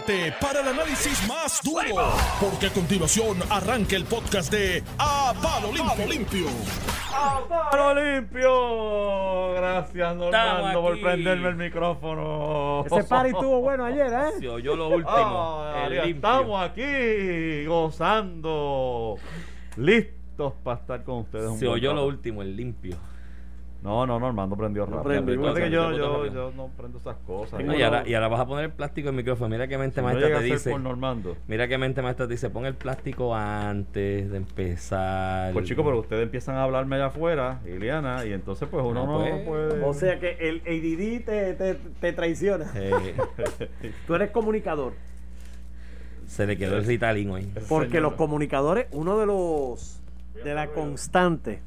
prepárate para el análisis más duro, porque a continuación arranca el podcast de A Palo Limpio. Limpio. ¡A palo limpio! Gracias, Normando, por prenderme el micrófono. Ese party estuvo bueno ayer, ¿eh? Se oyó lo último. Ah, el ya limpio. estamos aquí gozando, listos para estar con ustedes. Se oyó lo último, el limpio. No, no, Normando prendió rápido. prendí, que yo, yo, yo no prendo esas cosas. No, y, ahora, y ahora vas a poner el plástico en el micrófono. Mira qué mente Si no maestra llega te dice. por Normando. Mira qué mente maestra te dice. Pon el plástico antes de empezar. Pues chicos, pero ustedes empiezan a hablarme allá afuera, Iliana, y entonces pues uno Ah, no pues. puede... O sea que el ADD te, te, te traiciona. Eh, Tú eres comunicador. se le quedó el Ritalin hoy. Porque los comunicadores, uno de los de la constante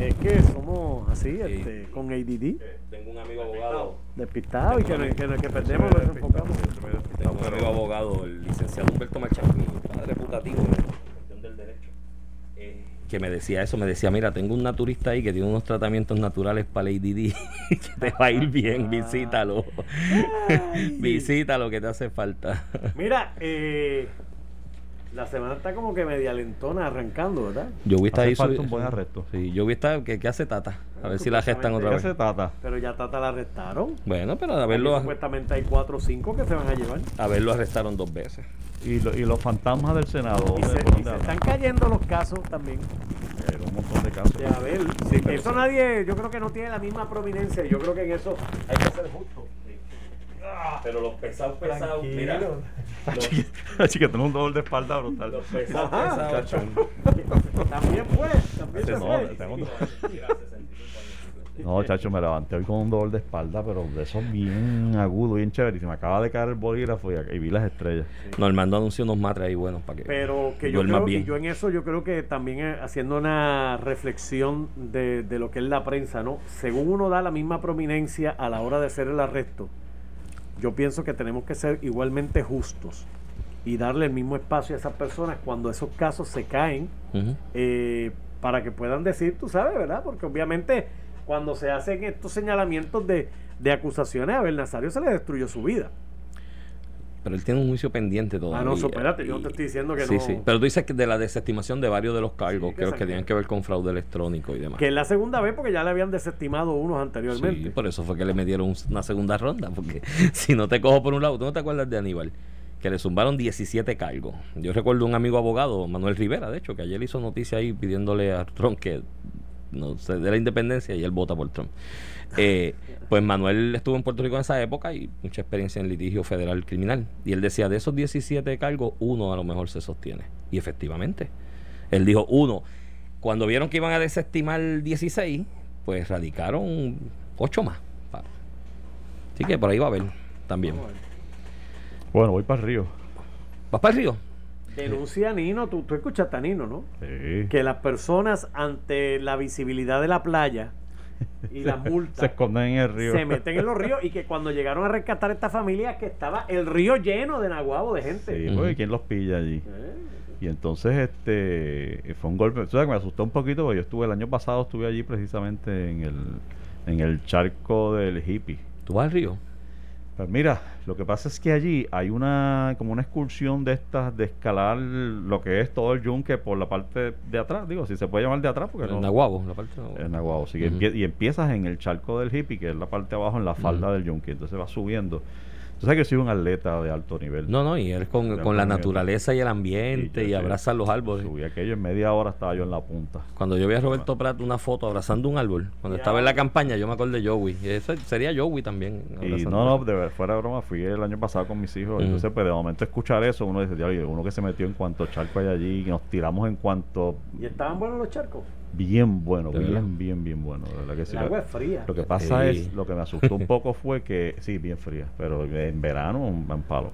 es que somos así, este, con ADD, Tengo un amigo abogado. despistados y que, no- que, no- que perdemos, nos enfocamos. Tengo un amigo abogado, el licenciado Humberto mi padre putativo en cuestión del derecho. eh, que me decía eso, me decía, mira, tengo un naturista ahí que tiene unos tratamientos naturales para el ADD, que te va a ir bien, visítalo. visítalo que te hace falta. Mira, eh, la semana está como que media lentona arrancando, ¿verdad? Yo a Hace ahí falta un buen arresto. Sí, yo a estar, ¿qué, qué hace Tata? A ver si la gestan otra ¿Qué vez. hace Tata? Pero ya Tata la arrestaron. Bueno, pero a Aquí verlo, Supuestamente hay cuatro o cinco que se van a llevar. a verlo arrestaron dos veces. Y, lo- y los fantasmas del Senado. Y ¿dónde- se, y están cayendo los casos también. Eh, un montón de casos. De Abel. Sí, pero eso sí. nadie, yo creo que no tiene la misma prominencia. Yo creo que en eso hay que ser justo. Pero los pesados, pesados, mira. Así que- así que tengo un dolor de espalda brutal. Los pesados, Ajá. pesados. También pues, también No, puede. tengo un- No, chacho, me levanté hoy con un dolor de espalda, pero de esos bien agudo, bien chévere. Y se me acaba de caer el bolígrafo y, y vi las estrellas. Normando anunció unos matres ahí buenos para que Pero que yo duermas creo, bien. yo en eso yo creo que también eh, haciendo una reflexión de, de lo que es la prensa, ¿no? Según uno da la misma prominencia a la hora de hacer el arresto, yo pienso que tenemos que ser igualmente justos y darle el mismo espacio a esas personas cuando esos casos se caen eh, para que puedan decir, tú sabes, ¿verdad? Porque obviamente cuando se hacen estos señalamientos de, de acusaciones, a Abel Nazario se le destruyó su vida. Pero él tiene un juicio pendiente todavía. Ah, no, espérate, yo te estoy diciendo que sí, no. Sí, Pero tú dices que de la desestimación de varios de los cargos, Sí, que que tienen que ver con fraude electrónico y demás. Que es la segunda vez porque ya le habían desestimado unos anteriormente. Sí, por eso fue que le metieron un- una segunda ronda, porque si no te cojo por un lado, ¿tú no te acuerdas de Aníbal? Que le zumbaron 17 cargos. Yo recuerdo un amigo abogado, Manuel Rivera, de hecho, que ayer hizo noticia ahí pidiéndole a Trump que no se dé la independencia y él vota por Trump. Eh, pues Manuel estuvo en Puerto Rico en esa época y mucha experiencia en litigio federal criminal. Y él decía, de esos 17 cargos, uno a lo mejor se sostiene. Y efectivamente, él dijo, uno, cuando vieron que iban a desestimar 16, pues radicaron 8 más. Así que por ahí va a haber también. Bueno, voy para el río. ¿Vas para el río? Denuncia a Nino, tú, tú escuchaste a Nino, ¿no? Sí. Que las personas ante la visibilidad de la playa y las Se multas esconden en el río. se meten en los ríos y que cuando llegaron a rescatar a esta familia que estaba el río lleno de naguabo de gente. Sí, porque ¿quién los pilla allí? Eh, Y entonces este fue un golpe, o sea, que me asustó un poquito porque yo estuve el año pasado estuve allí precisamente en el en el charco del hippie. ¿Tú vas al río? Pues mira, lo que pasa es que allí hay una como una excursión de estas de escalar lo que es todo el yunque por la parte de atrás, digo, si se puede llamar de atrás porque En no Naguabo, la parte de en Naguabo, sí, empie- y empiezas en el charco del hippie, que es la parte de abajo en la falda del yunque, entonces vas subiendo. Tú sabes que soy un atleta de alto nivel. No, no, y él con, con la el- naturaleza y el ambiente y abrazar los árboles. Subí aquello en media hora estaba yo en la punta. Cuando yo vi a Roberto Prat una foto abrazando un árbol, cuando Ya. estaba en la campaña, yo me acuerdo de Joey. Y eso sería Joey también. Y no, no, de ver- fuera de broma, fui el año pasado con mis hijos. Ujú. Entonces, pues de momento escuchar eso, uno dice, "Diablo, uno que se metió en cuanto charco hay allí, que nos tiramos en cuanto y estaban buenos los charcos. bien bueno, ¿De bien, bien, bien bueno. Verdad que sí. El agua es fría. Lo que pasa Sí. es, lo que me asustó un poco fue que, sí, bien fría, pero en verano, un un palo.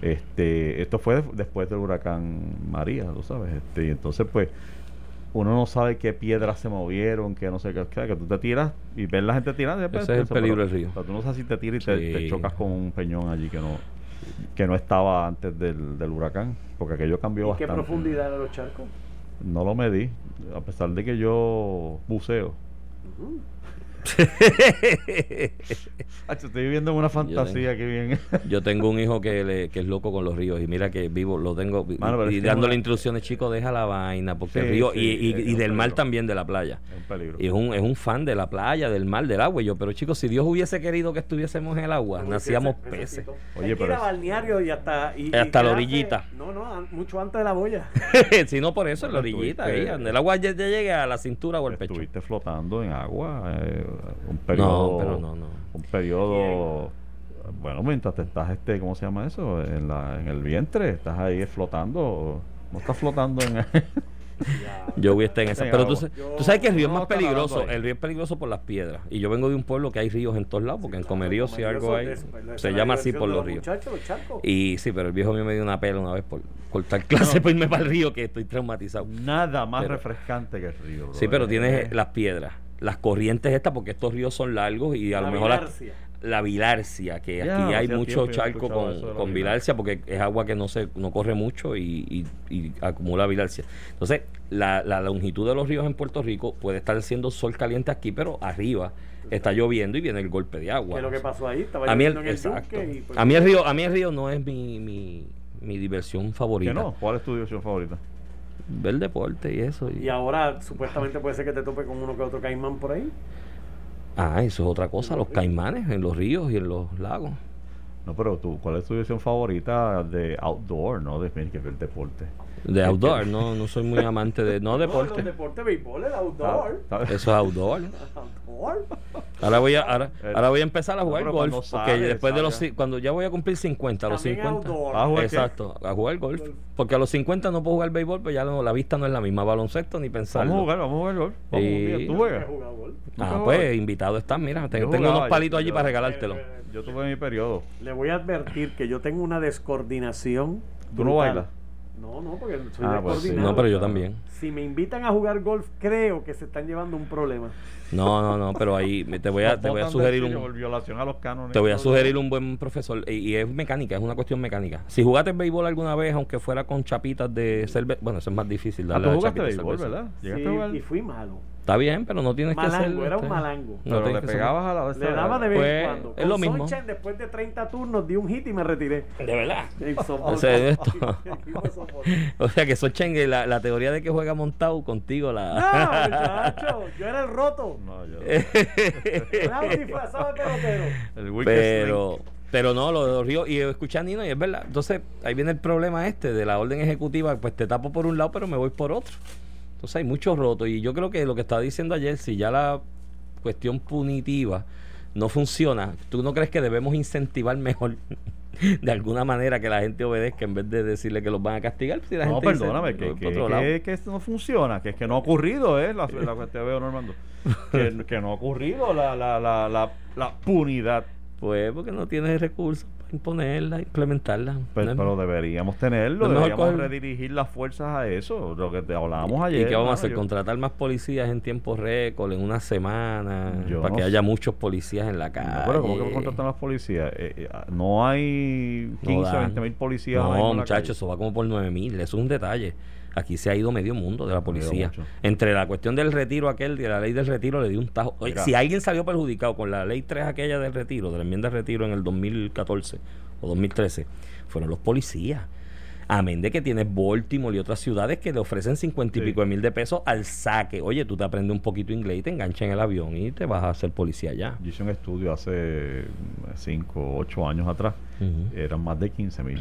Este, esto fue después del huracán María, tú sabes. Este, y entonces, pues, uno no sabe qué piedras se movieron, que no sé qué, que, que tú te tiras y ves la gente tirando. Ese es el peligro del río. pero tú no sabes si te tiras y te, chocas con un peñón allí que no que no estaba antes del, del huracán, porque aquello cambió ¿Y qué profundidad de los charcos? No lo medí, a pesar de que yo buceo. Hacho, estoy viviendo en una fantasía que bien. Yo tengo un hijo que, le- que es loco con los ríos y mira que vivo, lo tengo y- Mano, y, que dándole una- instrucciones, chicos, deja la vaina, porque el Sí, río sí, y, y- y del mar también, de la playa. Es un peligro. Y es un, es un fan de la playa, del mar, del agua. Y yo, pero chicos, si Dios hubiese querido que estuviésemos en el agua, nacíamos ese peces. Oye, Hay que ir pero a es- balneario y hasta y, y Hasta la orillita. No, no, mucho antes de la boya. si no por eso, en la orillita, ahí, el agua ya, ya llegue a la cintura o al pecho. Estuviste flotando en agua eh, un periodo. No, pero no, no. Un periodo. Bueno, mientras te estás, este, ¿cómo se llama eso? En, la, en el vientre, estás ahí flotando. No estás flotando en. Yo voy a estar en esa. Pero tú, tú sabes que el río es No, más peligroso. El río es peligroso por las piedras. Y yo vengo de un pueblo que hay ríos en todos lados, porque en Comerío si algo hay, se llama así por los ríos. Y sí, pero el viejo mío me dio una pela una vez por cortar clase por irme para el río, que estoy traumatizado. Nada más Pero- refrescante que el río. Sí, pero tienes las piedras, las corrientes estas, porque estos ríos son largos y a La lo mejor la, bilarcia. la bilarcia, que Ya, aquí hay mucho charco con, con bilarcia, porque es agua que no se no corre mucho y, y- y acumula bilarcia. Entonces, la, la longitud de los ríos en Puerto Rico puede estar siendo sol caliente aquí, pero arriba está lloviendo y viene el golpe de agua. ¿Qué es lo que pasó ahí? Estaba A mí el, lloviendo en el exacto. yunque y, pues, a mí el río, a mí el río no es mi, mi, mi diversión favorita. ¿Que no? ¿Cuál es tu diversión favorita? Ver deporte y eso. y- Y ahora supuestamente puede ser que te tope con uno que otro caimán por ahí. Ah, eso es otra cosa, los caimanes en los ríos y en los lagos. No, pero tú, ¿cuál es tu diversión favorita de outdoor, no de que ver deporte? De outdoor, no, no soy muy amante de. No No, deporte. los deportes béisbol, el outdoor. ¿Sabes? Eso es outdoor. Outdoor. Ahora voy a, ahora, ahora voy a empezar a No, jugar pero golf. cuando Porque después de los cuando ya voy a cumplir 50, a los También 50. outdoor. Ah, jugar qué? Exacto, a jugar golf. Porque a los 50 no puedo jugar béisbol, pues ya no- la vista no es la misma. Baloncesto ni pensarlo. Vamos a jugar, vamos a jugar golf. Vamos un día. Sí. ¿Tú He juegas? jugado golf. ¿Nunca Ah, pues invitado estás, mira. Tengo, unos yo- palitos allí yo- para regalártelo. Yo tuve mi periodo. Le voy a advertir que yo tengo una descoordinación. ¿Tú no bailas? No, no, porque soy Ah, pues sí. No, pero yo también. Si me invitan a jugar golf, creo que se están llevando un problema. No, no, no, pero ahí me- te voy a, te voy a sugerir un. violación a los cánones. Te voy a sugerir un buen profesor y, y es mecánica, es una cuestión mecánica. Si jugaste béisbol alguna vez, aunque fuera con chapitas de cerveza, bueno, eso es más difícil. Ah, darle tú a jugaste béisbol. ¿verdad? ¿Llegaste Sí, a jugar? y fui malo. Está bien, pero no tienes que ser. Malango, era un este, malango. no Pero le que pegabas a la Le daba de vez Pues, en cuando. es Con lo mismo. Sunshine, después de 30 turnos, di un hit y me retiré. De verdad. O sea. O sea que Sochengue, la, la teoría de que juega montado contigo, No, la. muchacho, yo era el roto. No, yo. Era un disfrazado de pelotero. El pero. Pero no, lo de los ríos, y escuché a Nino y es verdad. Entonces, ahí viene el problema este de la orden ejecutiva, pues te tapo por un lado, pero me voy por otro. Entonces hay muchos rotos. Y yo creo que lo que estaba diciendo ayer, si ya la cuestión punitiva no funciona, ¿tú no crees que debemos incentivar mejor de alguna manera que la gente obedezca en vez de decirle que los van a castigar? Si la No, gente dice, perdóname, "Me que, que, por otro lado". que- que esto no funciona, que es que no ha ocurrido, ¿eh? La, la te veo, Normando. Que, no ha ocurrido la, la, la, la, la punidad. Pues porque no tienes recursos imponerla, implementarla. Pero, No es- pero deberíamos tenerlo, No deberíamos coger- redirigir las fuerzas a eso, lo que te hablábamos ¿Y ayer. qué vamos a hacer? yo- ¿Contratar más policías en tiempo récord, en una semana? Yo para no que sé. haya muchos policías en la calle. Pero ¿cómo que contratan las policías? Eh, eh, ah, no hay 15, dan. 20 mil policías. No, muchachos, eso va como por 9 mil. Eso es un detalle. Aquí se ha ido medio mundo de la policía. Entre la cuestión del retiro aquel, de la ley del retiro, le dio un tajo. Oye, si alguien salió perjudicado con la ley 3 aquella del retiro, de la enmienda de retiro en el 2014 o 2013, fueron los policías. Amén de que tienes Baltimore y otras ciudades que le ofrecen 50 y Sí. pico de mil de pesos al saque. Oye, tú te aprendes un poquito inglés y te enganchan en el avión y te vas a ser policía allá. Yo hice un estudio hace 5 o 8 años atrás. Eran más de 15 mil.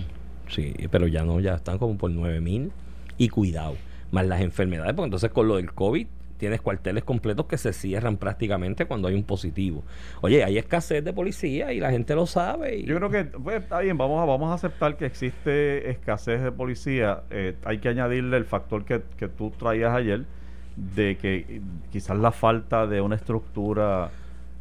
Sí, pero ya no, ya están como por 9 mil. Y cuidado, más las enfermedades, porque entonces con lo del COVID tienes cuarteles completos que se cierran prácticamente cuando hay un positivo. Oye, hay escasez de policía y la gente lo sabe. y- Yo creo que pues, está bien, vamos a, vamos a aceptar que existe escasez de policía. Eh, hay que añadirle el factor que, que tú traías ayer, de que eh, quizás la falta de una estructura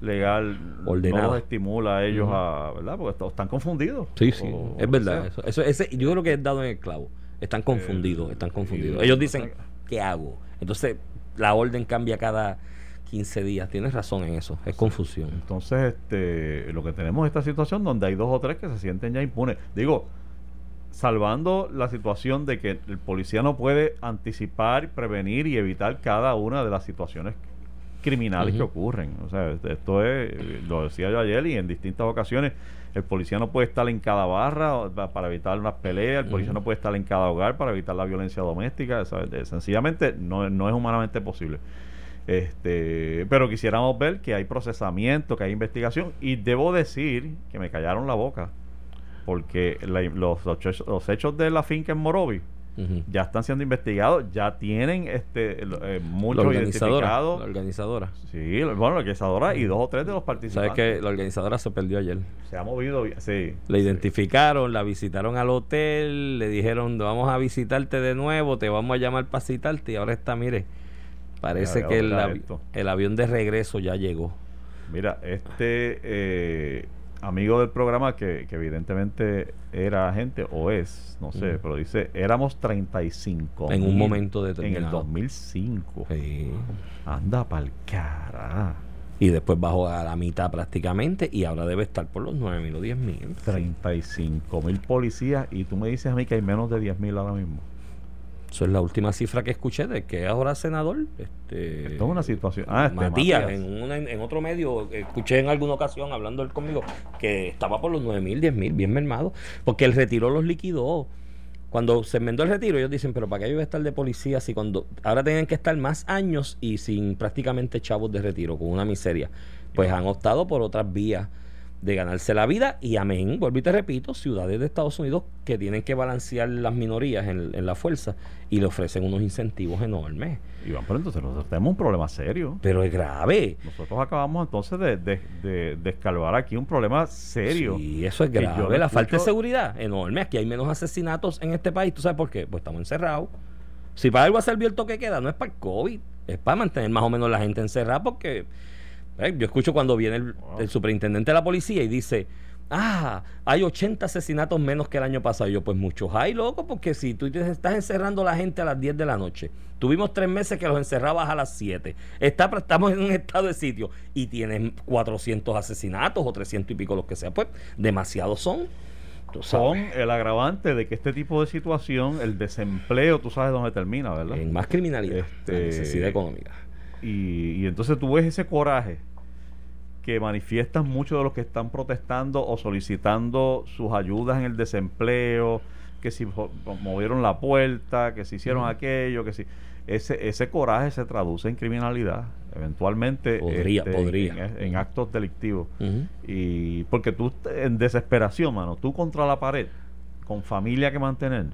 legal Ordenada. no los estimula a ellos a, ¿verdad? Porque están confundidos. Sí, sí, O- es verdad. Eso, eso- ese, yo creo que es dado en el clavo. Están confundidos, Eh, están confundidos. Ellos dicen, ¿qué hago? Entonces, la orden cambia cada 15 días. Tienes razón en eso. Es confusión. Entonces, este, lo que tenemos es esta situación donde hay dos o tres que se sienten ya impunes. Digo, salvando la situación de que el policía no puede anticipar, prevenir y evitar cada una de las situaciones criminales que ocurren. O sea, esto es, lo decía yo ayer y en distintas ocasiones, el policía no puede estar en cada barra para evitar unas peleas, el policía no puede estar en cada hogar para evitar la violencia doméstica. ¿sabes? Sencillamente no, no es humanamente posible. Este, pero quisiéramos ver que hay procesamiento, que hay investigación y debo decir que me callaron la boca porque la- los, los hechos- los hechos de la finca en Morovi Ya están siendo investigados, ya tienen este eh, muchos. La identificados. organizadora. Sí, bueno, la organizadora y dos o tres de los Sabes participantes. que la organizadora se perdió ayer. Se ha movido sí. La sí. identificaron, la visitaron al hotel, le dijeron, vamos a visitarte de nuevo, te vamos a llamar para citarte y ahora está, mire, parece que el, mira avi- esto. el avión de regreso ya llegó. Mira, este eh, amigo del programa que, que evidentemente era agente o es, no sé, pero dice, éramos 35 En un momento En el determinado. 2005. Sí. Anda pa'l cara. Y después bajó a la mitad prácticamente y ahora debe estar por los 9 mil o 10 mil. 35 mil policías y tú me dices a mí que hay menos de 10 mil ahora mismo. Eso es la última cifra que escuché de que ahora senador. Este, Esto es una situación. Ah, este, Matías, Matías. En, una- en otro medio, escuché en alguna ocasión hablando él conmigo que estaba por los 9 mil, 10 mil, bien mermado, porque el retiro los liquidó. Cuando se enmendó el retiro, ellos dicen, pero ¿para qué yo iba a estar de policía si cuando ahora tienen que estar más años y sin prácticamente chavos de retiro, con una miseria? Pues han optado por otras vías de ganarse la vida y amén, vuelvo y te repito, ciudades de Estados Unidos que tienen que balancear las minorías en, en la fuerza y le ofrecen unos incentivos enormes. Iván, pero entonces nosotros tenemos un problema serio. Pero es grave. Nosotros acabamos entonces de, de, de, de escalvar aquí un problema serio. Sí, eso es grave. La falta de seguridad, enorme. Aquí hay menos asesinatos en este país. ¿Tú sabes por qué? Pues estamos encerrados. Si para algo ha servido el toque queda, no es para el COVID, es para mantener más o menos la gente encerrada porque eh, yo escucho cuando viene el, superintendente de la policía y dice, ah, hay 80 asesinatos menos que el año pasado. Y yo, pues muchos hay, loco, porque si tú te estás encerrando a la gente a las 10 de la noche, tuvimos tres meses que los encerrabas a las 7, Está, estamos en un estado de sitio y tienes 400 asesinatos o 300 y pico, los que sea, pues demasiados son. Son el agravante de que este tipo de situación, el desempleo, tú sabes dónde termina, ¿verdad? en más criminalidad, Este- la necesidad económica. Y, y entonces tú ves ese coraje que manifiestan muchos de los que están protestando o solicitando sus ayudas en el desempleo, que si movieron la puerta, que si hicieron aquello, que si ese ese coraje se traduce en criminalidad, eventualmente Podría, este, podría. En, en actos delictivos. Y porque tú en desesperación, mano, tú contra la pared, con familia que mantener,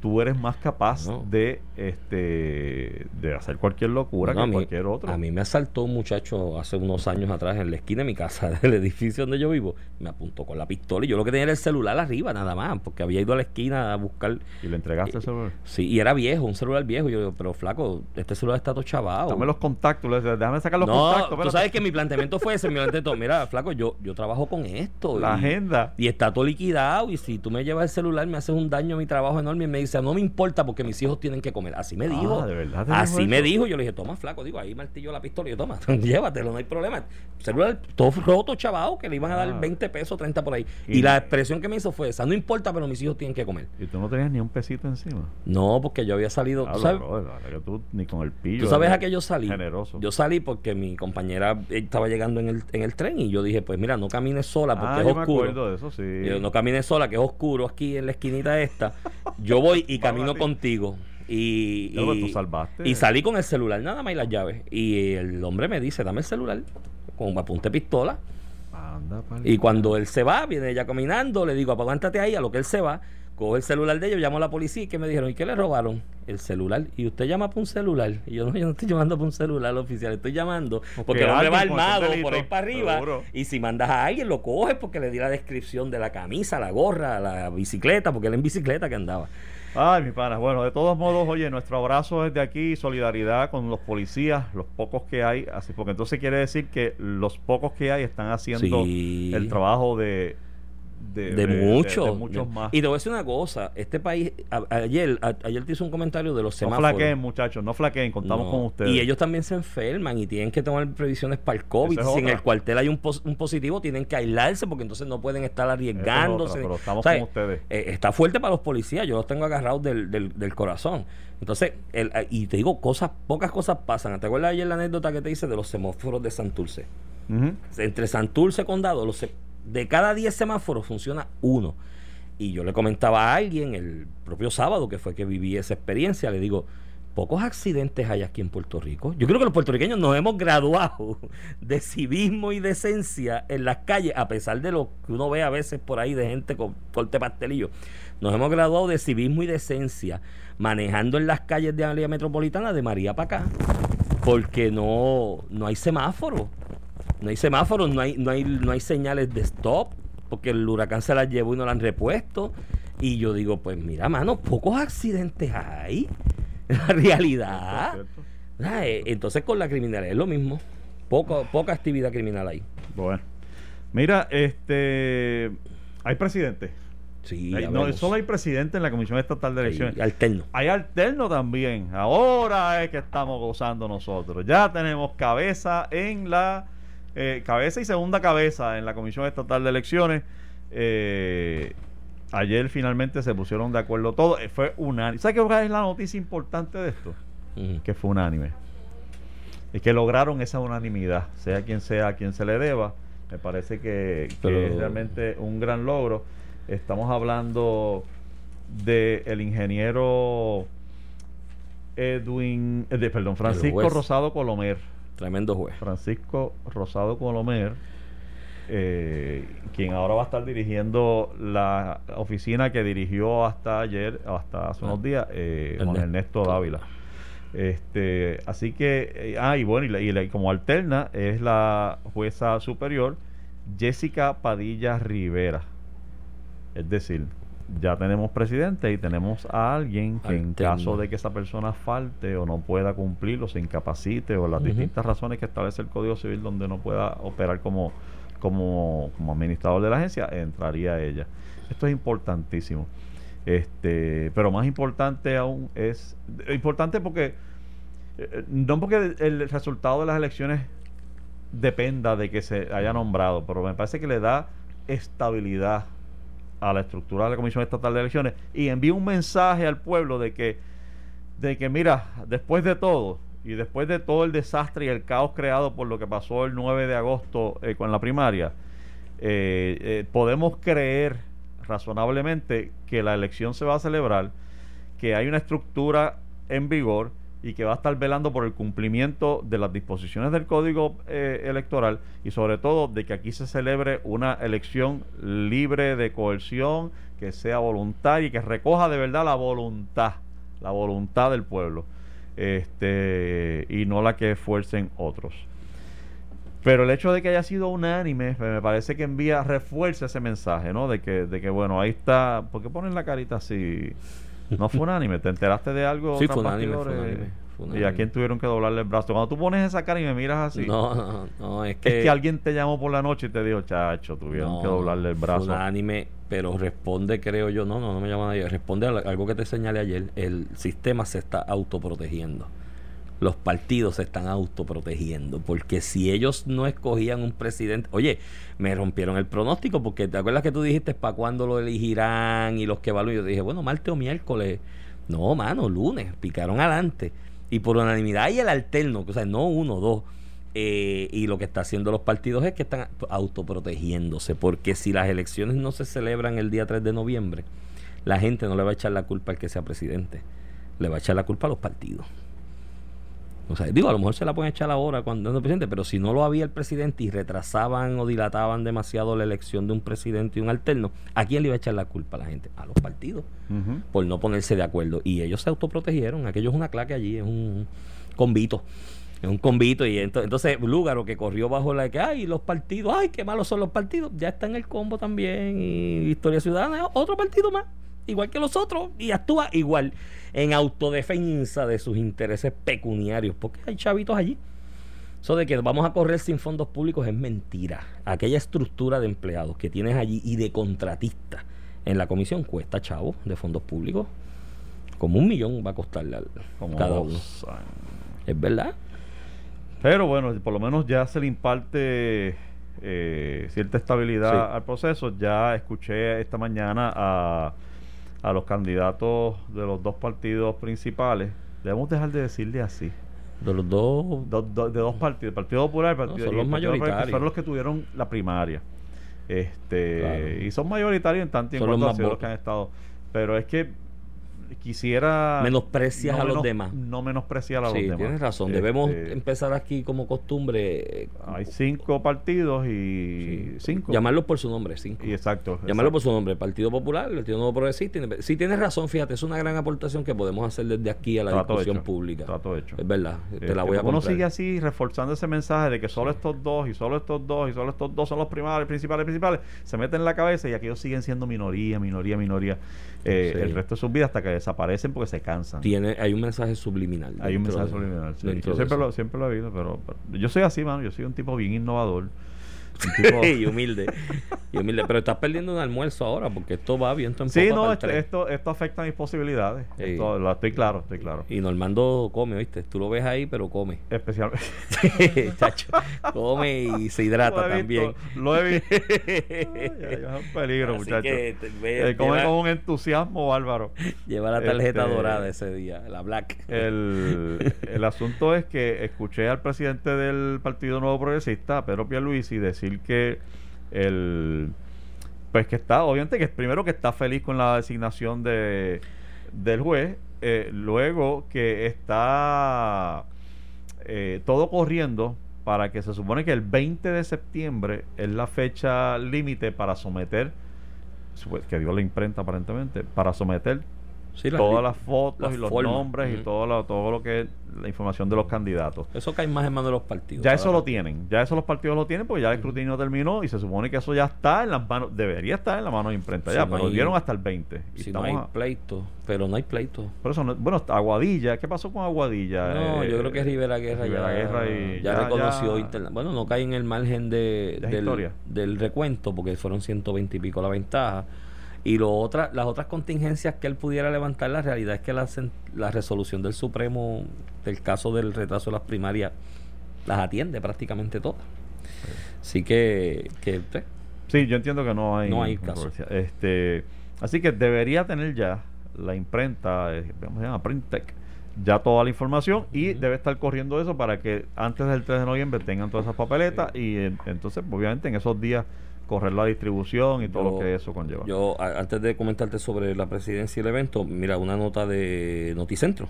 tú eres más capaz No. de este de hacer cualquier locura No, que mí- cualquier otro. A mí me asaltó un muchacho hace unos años atrás en la esquina de mi casa, del edificio donde yo vivo. Me apuntó con la pistola y yo lo que tenía era el celular arriba, nada más, porque había ido a la esquina a buscar. y le entregaste el celular. Sí, y era viejo, un celular viejo. Yo digo, pero flaco, este celular está todo chavado. Dame los contactos, déjame sacar los no, contactos. tú espérate. sabes que mi planteamiento fue ese. Mi planteamiento, mira, flaco, yo, yo trabajo con esto. la y- agenda. Y está todo liquidado. Y si tú me llevas el celular, me haces un daño a mi trabajo enorme. Y me dice, no me importa porque mis hijos tienen que comer. Así me dijo. Ah, ¿de verdad te Así dijo me dijo. Yo le dije, toma, flaco. Digo, ahí martillo la pistola. Y yo, toma, llévatelo, no hay problema. Celular todo roto, chavado, que le iban a dar Ah. 20 pesos, 30 por ahí. Y, Y- la expresión que me hizo fue esa: no importa, pero mis hijos tienen que comer. Y tú no tenías ni un pesito encima. No, porque yo había salido. que tú ni con el pillo. ¿Tú sabes a qué yo salí? Generoso. Yo salí porque mi compañera eh, estaba llegando en el, en el tren y yo dije, pues mira, no camines sola porque ah, es yo me oscuro. acuerdo de eso, sí. Y yo, no camines sola, que es oscuro aquí en la esquinita esta. Yo voy y camino contigo. Y, pues, y- tú salvaste. y salí con el celular nada más y las llaves. Y el hombre me dice, dame el celular, con apunte pistola. Anda, Y cuando él se va, viene ella caminando, le digo, aguántate ahí, a lo que él se va, cojo el celular de ellos, llamo a la policía y que me dijeron, ¿y qué le robaron? El celular. Y usted llama para un celular. Y yo no, yo no estoy llamando para un celular oficial, estoy llamando porque el hombre va un armado por ahí para arriba. seguro. Y si mandas a alguien, lo coges porque le di la descripción de la camisa, la gorra, la bicicleta, porque él en bicicleta que andaba. Ay, mi pana. Bueno, de todos modos, oye, nuestro abrazo desde aquí, solidaridad con los policías, los pocos que hay, así porque entonces quiere decir que los pocos que hay están haciendo Sí. el trabajo de, de, de, de- muchos. de muchos más. Y te voy a decir una cosa, este país, a- ayer, a- ayer te hice un comentario de los no semáforos. flaqueen, muchachos, no flaqueen, contamos No. con ustedes. Y ellos también se enferman y tienen que tomar previsiones para el COVID. Es si en el cuartel hay un, pos- un positivo, tienen que aislarse porque entonces no pueden estar arriesgándose. otra, pero estamos O sea, con ustedes. eh, está fuerte para los policías, yo los tengo agarrados del, del, del corazón. Entonces, el- eh, y te digo, cosas, pocas cosas pasan. ¿Te acuerdas ayer la anécdota que te hice de los semáforos de Santurce? Ujú. entre Santurce Condado, los de cada 10 semáforos funciona uno. Y yo le comentaba a alguien el propio sábado, que fue que viví esa experiencia, le digo, pocos accidentes hay aquí en Puerto Rico. Yo creo que los puertorriqueños nos hemos graduado de civismo y decencia en las calles, a pesar de lo que uno ve a veces por ahí de gente con corte pastelillo. Nos hemos graduado de civismo y decencia manejando en las calles de la área metropolitana de María para acá, porque no, no hay semáforo. No hay semáforos, no hay, no hay, no hay señales de stop, porque el huracán se las llevó y no la han repuesto. Y yo digo, pues mira, mano, pocos accidentes hay. La realidad. Ah, eh, Entonces con la criminalidad es lo mismo. Poco, poca actividad criminal ahí. Bueno. Mira, este. Hay presidente. Sí, Hay- no, solo hay presidente en la Comisión Estatal de Elecciones. Hay alterno. Hay alterno también. Ahora es que estamos gozando nosotros. Ya tenemos cabeza en la eh, cabeza y segunda cabeza en la Comisión Estatal de Elecciones. Eh, ayer finalmente se pusieron de acuerdo todos. Eh, fue unánime. ¿Sabes qué es la noticia importante de esto? Que fue unánime. Y que lograron esa unanimidad, sea quien sea a quien se le deba. Me parece que, es realmente un gran logro. Estamos hablando de el ingeniero Edwin, eh, de, perdón, Francisco. Rosado Colomer. Tremendo juez. Francisco Rosado Colomer, eh, quien ahora va a estar dirigiendo la oficina que dirigió hasta ayer, hasta hace unos días, eh, Juan Ernesto. Dávila. Este, así que, eh, ah, y bueno, y, la- y la- y como alterna es la jueza superior Jessica Padilla Rivera. Es decir, ya tenemos presidente y tenemos a alguien que en caso de que esa persona falte o no pueda cumplir o se incapacite o las distintas razones que establece el Código Civil donde no pueda operar como, como, como administrador de la agencia, entraría ella. Esto es importantísimo. Este, pero más importante aún es importante porque eh, no porque el resultado de las elecciones dependa de que se haya nombrado, pero me parece que le da estabilidad a la estructura de la Comisión Estatal de Elecciones y envía un mensaje al pueblo de que de que mira, después de todo y después de todo el desastre y el caos creado por lo que pasó el 9 de agosto eh, con la primaria, eh, eh, podemos creer razonablemente que la elección se va a celebrar, que hay una estructura en vigor y que va a estar velando por el cumplimiento de las disposiciones del código eh, electoral y sobre todo de que aquí se celebre una elección libre de coerción, que sea voluntaria y que recoja de verdad la voluntad, la voluntad del pueblo, este y no la que fuercen otros. Pero el hecho de que haya sido unánime, me me parece que envía, refuerza ese mensaje, ¿no? De que, de que bueno, ahí está. ¿Por qué ponen la carita así? No fue unánime. ¿Te enteraste de algo? Sí, fue unánime, fue unánime, fue ¿Y a quién tuvieron que doblarle el brazo? Cuando tú pones esa cara y me miras así, No, no, no, es que. es que alguien te llamó por la noche y te dijo, chacho, tuvieron no, que doblarle el fue brazo. unánime, pero responde, creo yo, no, no, no me llama nadie. Responde a algo que te señalé ayer. El sistema se está autoprotegiendo. Los partidos se están autoprotegiendo. Porque si ellos no escogían un presidente. Oye, me rompieron el pronóstico. Porque te acuerdas que tú dijiste para cuándo lo elegirán y los que evalúen. Yo dije, bueno, martes o miércoles. No, mano, lunes. Picaron adelante. Y por unanimidad y el alterno. O sea, no uno, dos. Eh, y lo que está haciendo los partidos es que están autoprotegiéndose. Porque si las elecciones no se celebran el día 3 de noviembre, la gente no le va a echar la culpa al que sea presidente. Le va a echar la culpa a los partidos. O sea, digo, a lo mejor se la pueden echar ahora cuando el presidente, pero si no lo había el presidente y retrasaban o dilataban demasiado la elección de un presidente y un alterno, ¿a quién le iba a echar la culpa a la gente? A los partidos, por no ponerse de acuerdo. Y ellos se autoprotegieron. Aquello es una claque allí, es un convito. Es un convito. Y ento- entonces, Lúgaro, que corrió bajo la de que, ay, los partidos, ay, qué malos son los partidos, ya está en el combo también. Y Historia Ciudadana, otro partido más, igual que los otros, y actúa igual en autodefensa de sus intereses pecuniarios, porque hay chavitos allí. Eso de que vamos a correr sin fondos públicos es mentira. Aquella estructura de empleados que tienes allí y de contratistas en la comisión cuesta, chavo, de fondos públicos. Como un millón va a costarle al, Como cada uno. años. Es verdad. Pero bueno, por lo menos ya se le imparte eh, cierta estabilidad Sí. al proceso. Ya escuché esta mañana a, a los candidatos de los dos partidos principales. Debemos dejar de decirle así. De los dos. Do- do- de dos partidos, el Partido Popular y el Partido, son y los el Partido Popular, que mayoritarios. fueron los que tuvieron la primaria. Este, Claro. Y son mayoritarios en tanto y en Son cuanto sido los que han estado. Pero es que quisiera... Menosprecias a los demás. No menospreciar a los demás. tienes razón. Debemos Este, empezar aquí como costumbre. eh, Hay cinco partidos y sí, cinco. Llamarlos por su nombre, cinco. Y exacto. Llamarlo por su nombre, Partido Popular, el Partido Nuevo Progresista. Sí, tienes razón, fíjate, es una gran aportación que podemos hacer desde aquí a la Trato discusión hecho, pública. trato hecho. Es verdad, te la Este, voy a Uno comprar. sigue así reforzando ese mensaje de que solo estos dos y solo estos dos y solo estos dos son los primarios, principales, principales. Se meten en la cabeza y aquellos siguen siendo minoría, minoría, minoría eh, Sí. el resto de sus vidas hasta que desaparecen porque se cansan. Tiene, hay un mensaje subliminal. Hay un mensaje de- subliminal. sí. Yo siempre lo, siempre lo he visto, pero, pero yo soy así, mano. Yo soy un tipo bien innovador. Tipo- y humilde. y humilde. Pero estás perdiendo un almuerzo ahora porque esto va viento en sí, no, esto, esto, esto afecta mis posibilidades. Sí. Esto, lo- estoy claro, estoy claro. Y Normando come, ¿oíste? Tú lo ves ahí, pero come. Especialmente. Chacho, come y se hidrata Lo también. visto, Lo he visto. Es un peligro, muchachos. Eh, come lleva, con un entusiasmo bárbaro. lleva la tarjeta este, dorada ese día, la black. El, el asunto es que escuché al presidente del Partido Nuevo Progresista, Pedro Pierluisi, decir que el pues que está, obviamente que primero que está feliz con la designación de del juez, eh, luego que está eh, todo corriendo para que se supone que el 20 de septiembre es la fecha límite para someter supe- que dio la imprenta aparentemente para someter Sí, las todas las fotos las y los formas. nombres y todo lo, todo lo que es la información de los candidatos. Eso cae más en manos de los partidos. Ya eso lo tienen, ya eso los partidos lo tienen porque ya el escrutinio terminó y se supone que eso ya está en las manos, debería estar en las manos de imprenta Si ya, no pero hay- dieron hasta el 20. Y Si no hay pleito, pero no hay pleito. por eso no- bueno, Aguadilla, ¿qué pasó con Aguadilla? No, Eh, yo creo que Rivera Guerra Rivera ya, Guerra y ya ya- reconoció ya- Bueno, no cae en el margen de, del, del recuento porque fueron 120 y pico la ventaja. Y lo otra, las otras contingencias que él pudiera levantar, la realidad es que la, la resolución del Supremo del caso del retraso de las primarias las atiende prácticamente todas. Así que, que pues, Sí, yo entiendo que no hay No hay caso. Este, así que debería tener ya la imprenta, eh, ¿cómo se llama? Printtech, ya toda la información y debe estar corriendo eso para que antes del 3 de noviembre tengan todas esas papeletas y en- entonces obviamente en esos días correr la distribución y todo Yo- lo que eso conlleva. Yo, a- antes de comentarte sobre la presidencia y el evento, mira, una nota de Noticentro,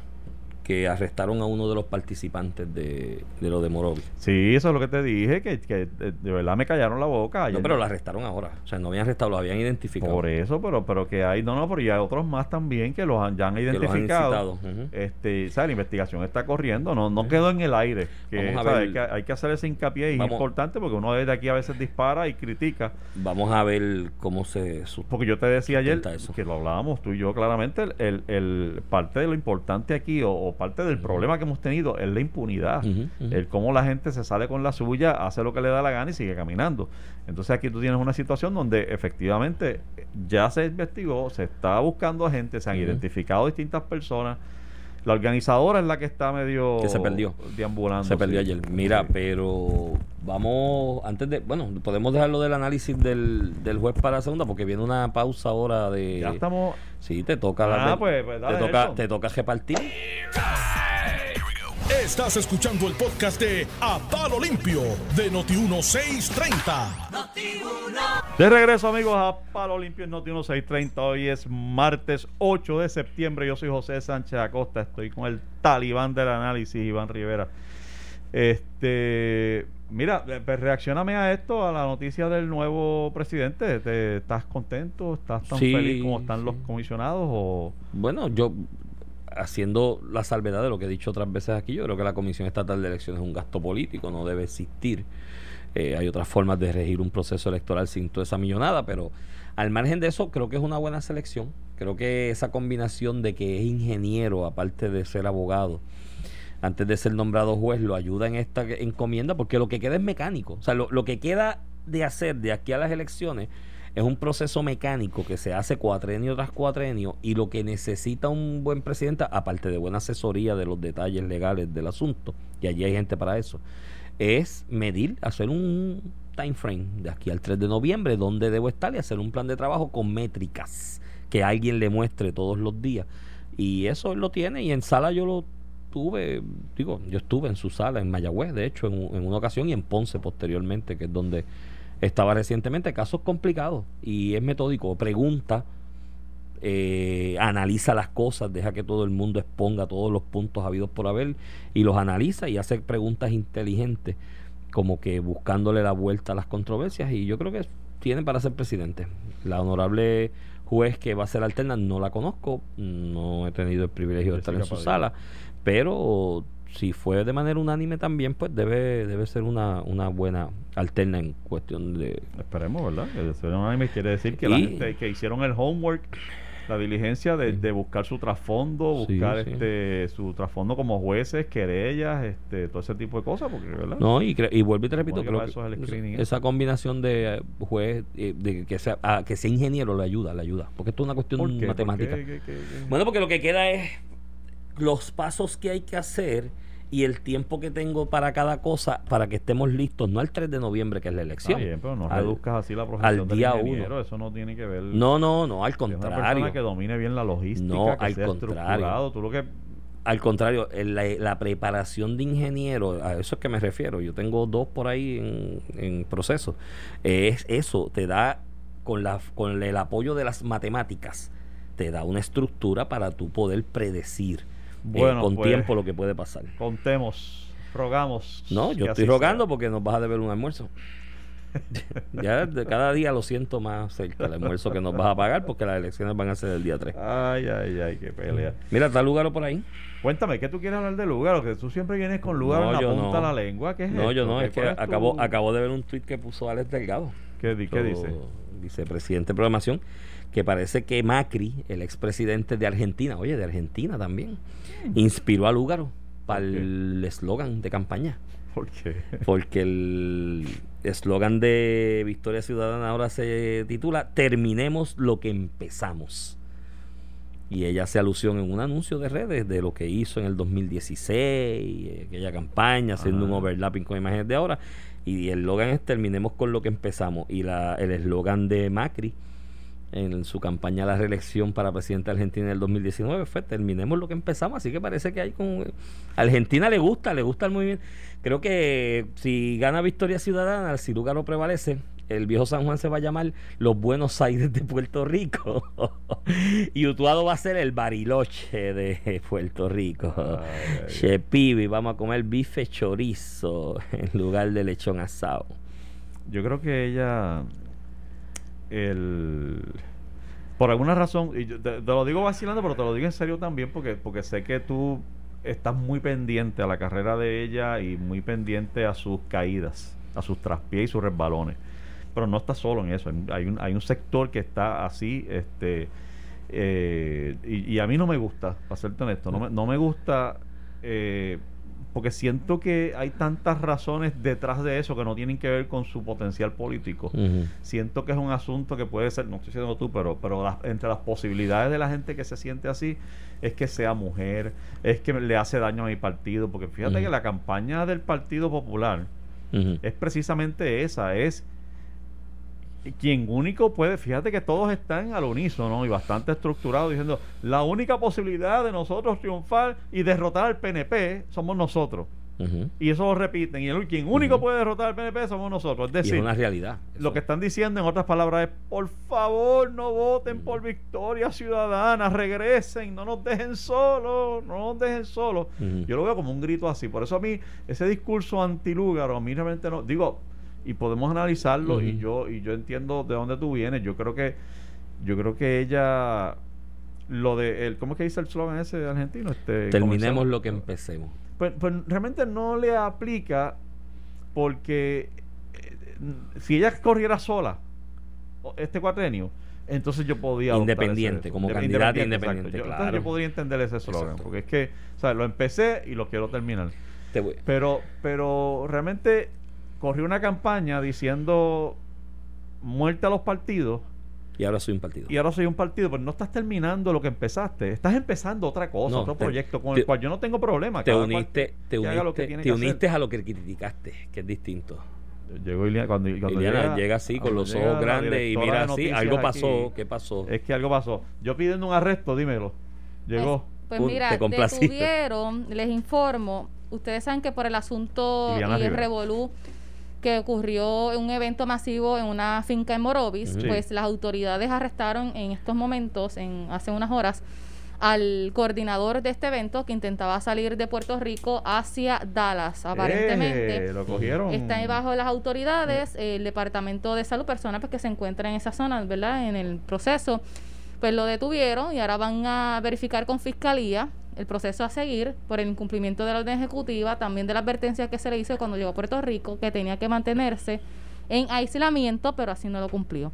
que arrestaron a uno de los participantes de, de lo de Morovi. sí, eso es lo que te dije, que, que de de verdad me callaron la boca. No, ayer. pero lo arrestaron ahora. O sea, no habían arrestado, lo habían identificado. Por eso, pero pero que hay, no, no, pero ya hay otros más también que los han, ya han han identificado. incitado. Ujú. este, ¿sabes? La investigación está corriendo, no, no quedó en el aire. Que, Vamos a ver. Hay, que, hay que hacer ese hincapié y es Vamos. importante porque uno desde aquí a veces dispara y critica. Vamos a ver cómo se... Porque yo te decía ayer eso. que lo hablábamos tú y yo claramente, el, el- el- parte de lo importante aquí o, o parte del problema que hemos tenido es la impunidad. El cómo la gente se sale con la suya, hace lo que le da la gana y sigue caminando. Entonces aquí tú tienes una situación donde efectivamente ya se investigó, se está buscando a gente, se han identificado distintas personas. La organizadora es la que está medio Que se perdió. deambulando. Se perdió sí. ayer. Mira, Sí. pero vamos, antes de, bueno, podemos dejarlo del análisis del, del juez para la segunda, porque viene una pausa ahora de... Ya estamos. Sí, te toca Ah, pues, pues, dale, te, toca, te toca repartir. Estás escuchando el podcast de A Palo Limpio de Noti1630. De regreso, amigos, a Palo Limpio en Noti 1630. Hoy es martes 8 de septiembre. Yo soy José Sánchez Acosta. Estoy con el talibán del análisis, Iván Rivera. Este, mira, pues reaccioname a esto, a la noticia del nuevo presidente. ¿Te- ¿Estás contento? ¿Estás tan Sí, feliz como están los comisionados? O Bueno, yo haciendo la salvedad de lo que he dicho otras veces aquí, yo creo que la Comisión Estatal de Elecciones es un gasto político, no debe existir. Eh, hay otras formas de regir un proceso electoral sin toda esa millonada, pero al margen de eso, creo que es una buena selección. Creo que esa combinación de que es ingeniero, aparte de ser abogado, antes de ser nombrado juez, lo ayuda en esta encomienda, porque lo que queda es mecánico. O sea, lo, lo que queda de hacer de aquí a las elecciones es un proceso mecánico que se hace cuatrenio tras cuatrenio y lo que necesita un buen presidente, aparte de buena asesoría de los detalles legales del asunto, y allí hay gente para eso, es medir, hacer un time frame de aquí al 3 de noviembre, donde debo estar y hacer un plan de trabajo con métricas que alguien le muestre todos los días. Y eso él lo tiene y en sala yo lo tuve, digo, yo estuve en su sala en Mayagüez, de hecho, en, en una ocasión y en Ponce posteriormente, que es donde estaba recientemente, casos complicados y es metódico, pregunta, eh, analiza las cosas, deja que todo el mundo exponga todos los puntos habidos por haber y los analiza y hace preguntas inteligentes, como que buscándole la vuelta a las controversias y yo creo que tiene para ser presidente. La honorable juez que va a ser alterna no la conozco, no he tenido el privilegio de estar en su sala, pero si fue de manera unánime también, pues debe, debe ser una, una buena alterna en cuestión de... Esperemos, ¿verdad? Que ser unánime quiere decir que la gente que hicieron el homework la diligencia de, de buscar su trasfondo, buscar Sí, sí. este su trasfondo como jueces, querellas, este todo ese tipo de cosas, porque ¿verdad? No, y, y vuelvo y te repito, creo que es esa combinación de juez, eh, de que sea, ah, que sea ingeniero le ayuda, le ayuda, porque esto es una cuestión ¿Por qué? ¿Por matemática. qué? ¿Qué- qué- qué? Bueno, porque lo que queda es los pasos que hay que hacer y el tiempo que tengo para cada cosa para que estemos listos, no al 3 de noviembre, que es la elección. Está bien, pero no al- reduzcas así la profesión al del día ingeniero, uno. eso no tiene que ver No, no, no, al Es una persona contrario. que domine bien la logística, No, que al sea contrario. Tú lo que Al contrario, la, la preparación de ingeniero, a eso es que me refiero, yo tengo dos por ahí en, en proceso, es eso, te da con, la, con el apoyo de las matemáticas, te da una estructura para tú poder predecir eh, con pues, tiempo lo que puede pasar. contemos, rogamos. No, yo estoy rogando sea. porque nos vas a deber un almuerzo. ya de cada día lo siento más cerca el almuerzo que nos vas a pagar porque las elecciones van a ser el día 3. Ay, ay, ay, qué pelea. Mira, está Lugaro por ahí. Cuéntame, ¿qué tú quieres hablar de Lugaro? Que tú siempre vienes con Lugaro No, en la yo punta no. la lengua. ¿Qué es No, yo no, ¿Qué- es que acabo, acabo de ver un tweet que puso Alex Delgado. ¿Qué, di- qué dice? Vicepresidente de programación, que parece que Macri, el expresidente de Argentina, oye, de Argentina también, inspiró a Lugaro para el eslogan de campaña. ¿Por qué? Porque el eslogan de Victoria Ciudadana ahora se titula Terminemos lo que empezamos. Y ella hace alusión en un anuncio de redes de lo que hizo en el 2016, eh, aquella campaña, haciendo un overlapping con imágenes de ahora. Y el eslogan es Terminemos con lo que empezamos. Y la, el eslogan de Macri en su campaña a la reelección para presidente de Argentina en el 2019 fue terminemos lo que empezamos así que parece que hay con Argentina le gusta le gusta el movimiento. Creo que si gana Victoria Ciudadana si Lugaro prevalece el viejo San Juan se va a llamar los Buenos Aires de Puerto Rico. Y Utuado va a ser el Bariloche de Puerto Rico. Ay, ay, Che pibi, vamos a comer bife chorizo en lugar de lechón asado. Yo creo que ella, el, por alguna razón, y yo te, lo digo vacilando, pero te lo digo en serio también, porque, porque sé que tú estás muy pendiente a la carrera de ella y muy pendiente a sus caídas, a sus traspiés y sus resbalones. Pero no estás solo en eso. Hay un, hay un sector que está así, este, eh, y, y a mí no me gusta, para serte honesto, no me, no me gusta. eh, porque siento que hay tantas razones detrás de eso que no tienen que ver con su potencial político. Siento que es un asunto que puede ser, no estoy diciendo tú, pero, pero las- entre las posibilidades de la gente que se siente así es que sea mujer, es que le hace daño a mi partido, porque fíjate que la campaña del Partido Popular es precisamente esa, es quien único puede, fíjate que todos están al unísono y bastante estructurados diciendo, la única posibilidad de nosotros triunfar y derrotar al PNP somos nosotros. Y eso lo repiten. Y el, quien único puede derrotar al PNP somos nosotros. Es Y es decir, una realidad. lo que están diciendo en otras palabras es, por favor, no voten por Victoria Ciudadana, regresen, no nos dejen solos, no nos dejen solos. Yo lo veo como un grito así. Por eso a mí, ese discurso antilúgaro, a mí realmente no, digo, y podemos analizarlo, y yo, y yo entiendo de dónde tú vienes. Yo creo que, yo creo que ella, lo de, el, ¿cómo es que dice el slogan ese argentino? Este, Terminemos lo que empecemos. pues, pues realmente no le aplica porque eh, si ella corriera sola este cuatrenio, entonces yo podía Independiente, ese- como de- candidato exacto. independiente, Yo- claro. Entonces yo podría entender ese Exacto. porque es que, o sea, lo empecé y lo quiero terminar. Te voy- Pero, pero realmente corrí una campaña diciendo muerte a los partidos y ahora soy un partido. y ahora soy un partido, pero no estás terminando lo que empezaste, estás empezando otra cosa, No, otro te- proyecto con te- el cual yo no tengo problema. te cada uniste, te lo que uniste, te que hacer. uniste a lo que criticaste, que es distinto. Llegó Iliana cuando, cuando Iliana llega, así con los ojos grandes y mira así, algo aquí, pasó, ¿qué pasó? Es que algo pasó. Yo pidiendo un arresto, dímelo. Llegó. Pues mira, te complaciste. detuvieron, les informo, ustedes saben que por el asunto y el Rivera. revolú que ocurrió en un evento masivo en una finca en Morovis, Sí. pues las autoridades arrestaron en estos momentos, en hace unas horas, al coordinador de este evento que intentaba salir de Puerto Rico hacia Dallas, aparentemente. Eh, lo cogieron. Está bajo las autoridades, el Departamento de Salud, personas pues, que se encuentran en esa zona, ¿verdad? En el proceso, pues lo detuvieron y ahora van a verificar con fiscalía el proceso a seguir por el incumplimiento de la orden ejecutiva, también de la advertencia que se le hizo cuando llegó a Puerto Rico, que tenía que mantenerse en aislamiento, pero así no lo cumplió.